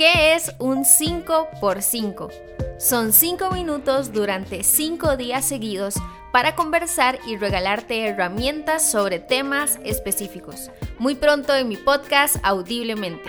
¿Qué es un 5x5? Son 5 minutos durante 5 días seguidos para conversar y regalarte herramientas sobre temas específicos. Muy pronto en mi podcast Audiblemente.